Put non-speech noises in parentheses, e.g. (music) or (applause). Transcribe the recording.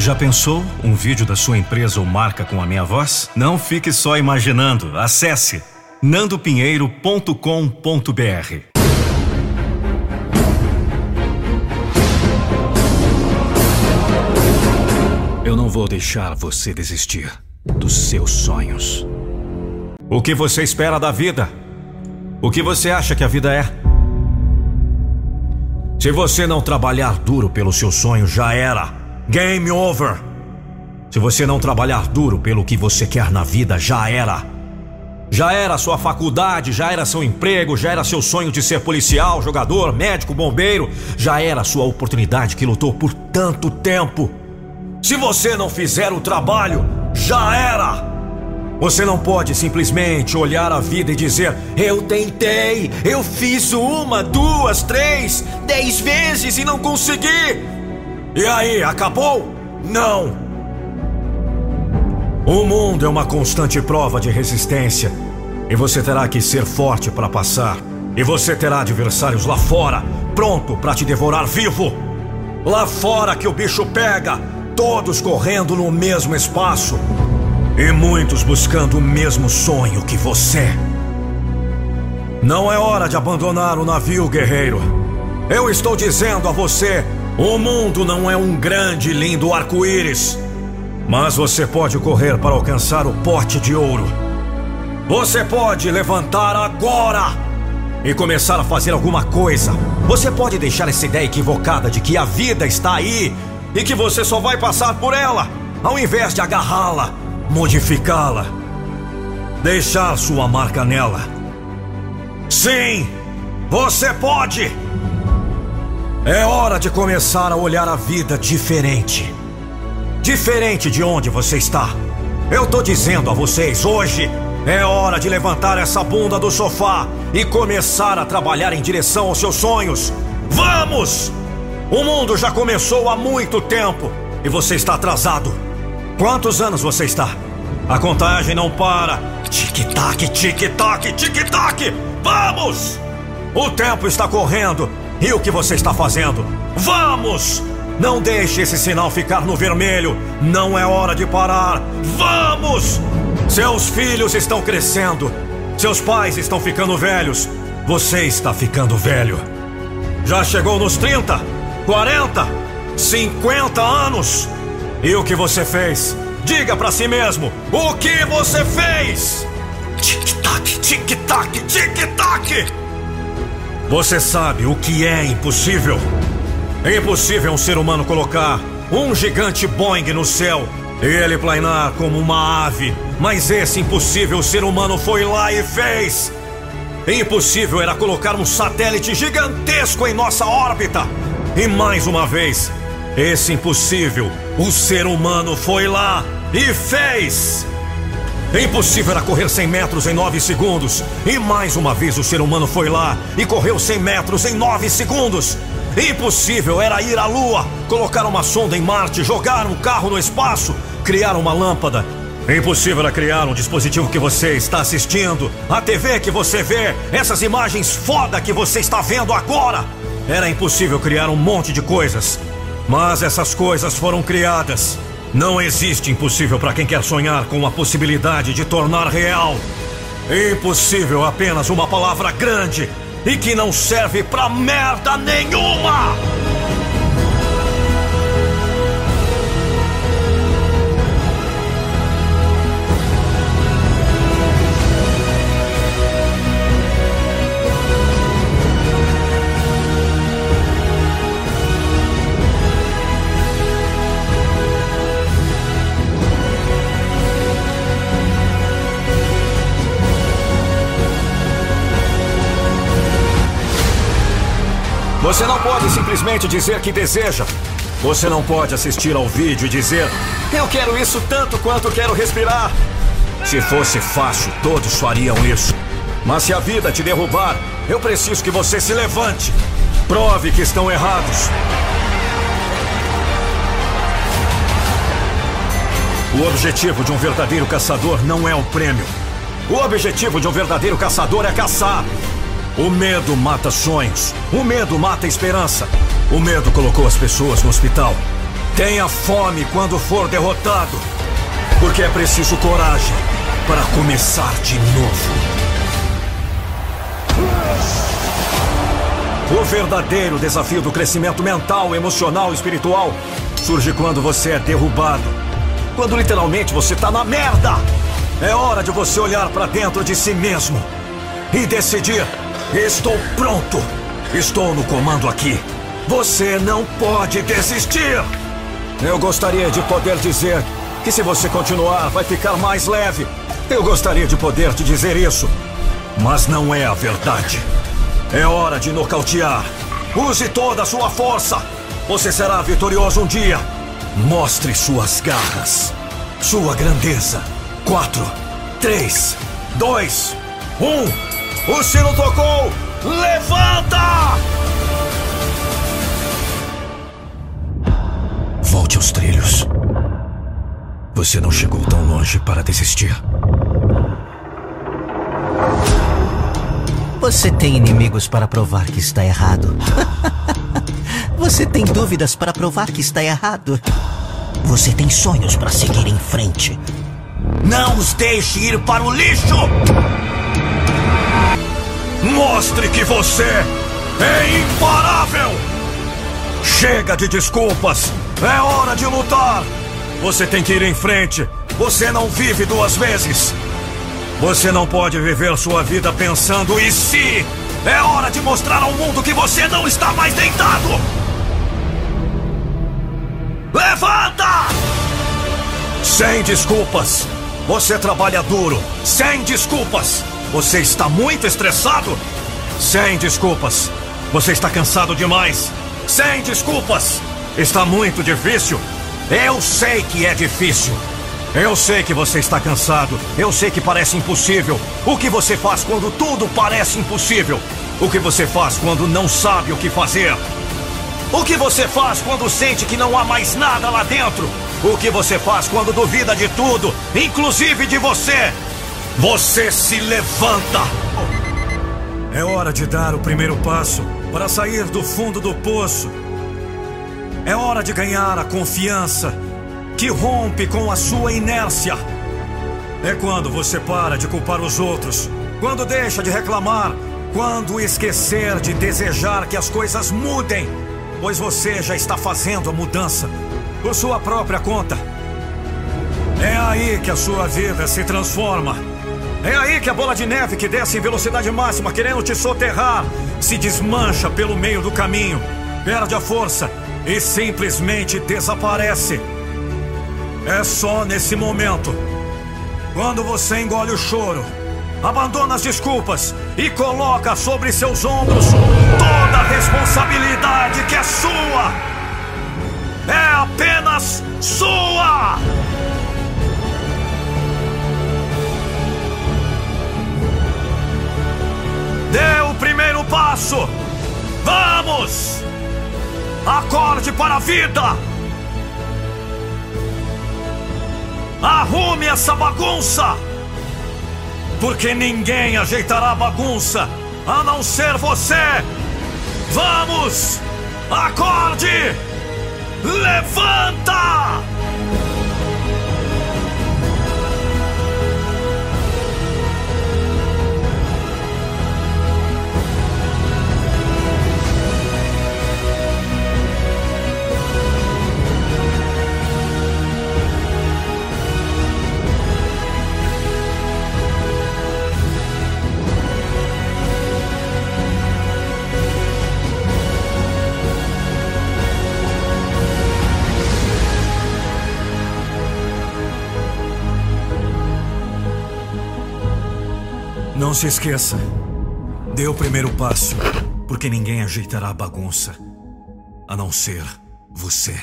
Já pensou um vídeo da sua empresa ou marca com a minha voz? Não fique só imaginando. Acesse nandopinheiro.com.br. Eu não vou deixar você desistir dos seus sonhos. O que você espera da vida? O que você acha que a vida é? Se você não trabalhar duro pelo seu sonho, já era. Game over. Se você não trabalhar duro pelo que você quer na vida, já era. Já era sua faculdade, já era seu emprego, já era seu sonho de ser policial, jogador, médico, bombeiro, já era sua oportunidade que lutou por tanto tempo. Se você não fizer o trabalho, já era. Você não pode simplesmente olhar a vida e dizer: Eu tentei, eu fiz uma, duas, três, dez vezes e não consegui. E aí, acabou? Não. O mundo é uma constante prova de resistência. E você terá que ser forte para passar. E você terá adversários lá fora, pronto para te devorar vivo. Lá fora que o bicho pega, todos correndo no mesmo espaço. E muitos buscando o mesmo sonho que você. Não é hora de abandonar o navio, guerreiro. Eu estou dizendo a você: o mundo não é um grande e lindo arco-íris. Mas você pode correr para alcançar o pote de ouro. Você pode levantar agora e começar a fazer alguma coisa. Você pode deixar essa ideia equivocada de que a vida está aí e que você só vai passar por ela, ao invés de agarrá-la modificá-la, deixar sua marca nela. Sim, você pode! É hora de começar a olhar a vida diferente. Diferente de onde você está. Eu tô dizendo a vocês hoje. É hora de levantar essa bunda do sofá e começar a trabalhar em direção aos seus sonhos. Vamos! O mundo já começou há muito tempo e você está atrasado. Quantos anos você está? A contagem não para. Tic-tac, tic-tac, tic-tac! Vamos! O tempo está correndo. E o que você está fazendo? Vamos! Não deixe esse sinal ficar no vermelho. Não é hora de parar. Vamos! Seus filhos estão crescendo. Seus pais estão ficando velhos. Você está ficando velho. Já chegou nos 30, 40, 50 anos? E o que você fez? Diga para si mesmo: o que você fez? Tic-tac, tic-tac, tic-tac. Você sabe o que é impossível? É impossível um ser humano colocar um gigante Boeing no céu e ele planar como uma ave. Mas esse impossível ser humano foi lá e fez. Impossível era colocar um satélite gigantesco em nossa órbita. E mais uma vez, esse impossível, o ser humano foi lá e fez! Impossível era correr 100 metros em 9 segundos. E mais uma vez o ser humano foi lá e correu 100 metros em 9 segundos. Impossível era ir à Lua, colocar uma sonda em Marte, jogar um carro no espaço, criar uma lâmpada. Impossível era criar um dispositivo que você está assistindo, a TV que você vê, essas imagens foda que você está vendo agora. Era impossível criar um monte de coisas. Mas essas coisas foram criadas. Não existe impossível para quem quer sonhar com a possibilidade de tornar real. Impossível apenas uma palavra grande e que não serve pra merda nenhuma! Pode simplesmente dizer que deseja. Você não pode assistir ao vídeo e dizer: Eu quero isso tanto quanto quero respirar. Se fosse fácil, todos fariam isso. Mas se a vida te derrubar, eu preciso que você se levante. Prove que estão errados. O objetivo de um verdadeiro caçador não é o prêmio. O objetivo de um verdadeiro caçador é caçar. O medo mata sonhos. O medo mata esperança. O medo colocou as pessoas no hospital. Tenha fome quando for derrotado. Porque é preciso coragem para começar de novo. O verdadeiro desafio do crescimento mental, emocional espiritual surge quando você é derrubado. Quando literalmente você tá na merda. É hora de você olhar para dentro de si mesmo e decidir: estou pronto. Estou no comando aqui. Você não pode desistir. Eu gostaria de poder dizer que se você continuar, vai ficar mais leve. Eu gostaria de poder te dizer isso. Mas não é a verdade. É hora de nocautear. Use toda a sua força. Você será vitorioso um dia. Mostre suas garras. Sua grandeza. Quatro, três, dois, um. O sino tocou. Levanta! Volte aos trilhos. Você não chegou tão longe para desistir. Você tem inimigos para provar que está errado. (laughs) Você tem dúvidas para provar que está errado. Você tem sonhos para seguir em frente. Não os deixe ir para o lixo! Mostre que você é imparável! Chega de desculpas! É hora de lutar! Você tem que ir em frente! Você não vive duas vezes! Você não pode viver sua vida pensando em si! É hora de mostrar ao mundo que você não está mais deitado! Levanta! Sem desculpas! Você trabalha duro! Sem desculpas! Você está muito estressado? Sem desculpas! Você está cansado demais? Sem desculpas! Está muito difícil? Eu sei que é difícil! Eu sei que você está cansado. Eu sei que parece impossível. O que você faz quando tudo parece impossível? O que você faz quando não sabe o que fazer? O que você faz quando sente que não há mais nada lá dentro? O que você faz quando duvida de tudo, inclusive de você? Você se levanta! É hora de dar o primeiro passo para sair do fundo do poço. É hora de ganhar a confiança que rompe com a sua inércia. É quando você para de culpar os outros, quando deixa de reclamar, quando esquecer de desejar que as coisas mudem, pois você já está fazendo a mudança por sua própria conta. É aí que a sua vida se transforma. É aí que a bola de neve que desce em velocidade máxima, querendo te soterrar, se desmancha pelo meio do caminho, perde a força e simplesmente desaparece. É só nesse momento. Quando você engole o choro, abandona as desculpas e coloca sobre seus ombros toda a responsabilidade que é sua. É apenas sua! Acorde para a vida! Arrume essa bagunça! Porque ninguém ajeitará a bagunça a não ser você! Vamos! Acorde! Levanta! Não se esqueça. Dê o primeiro passo, porque ninguém ajeitará a bagunça a não ser você.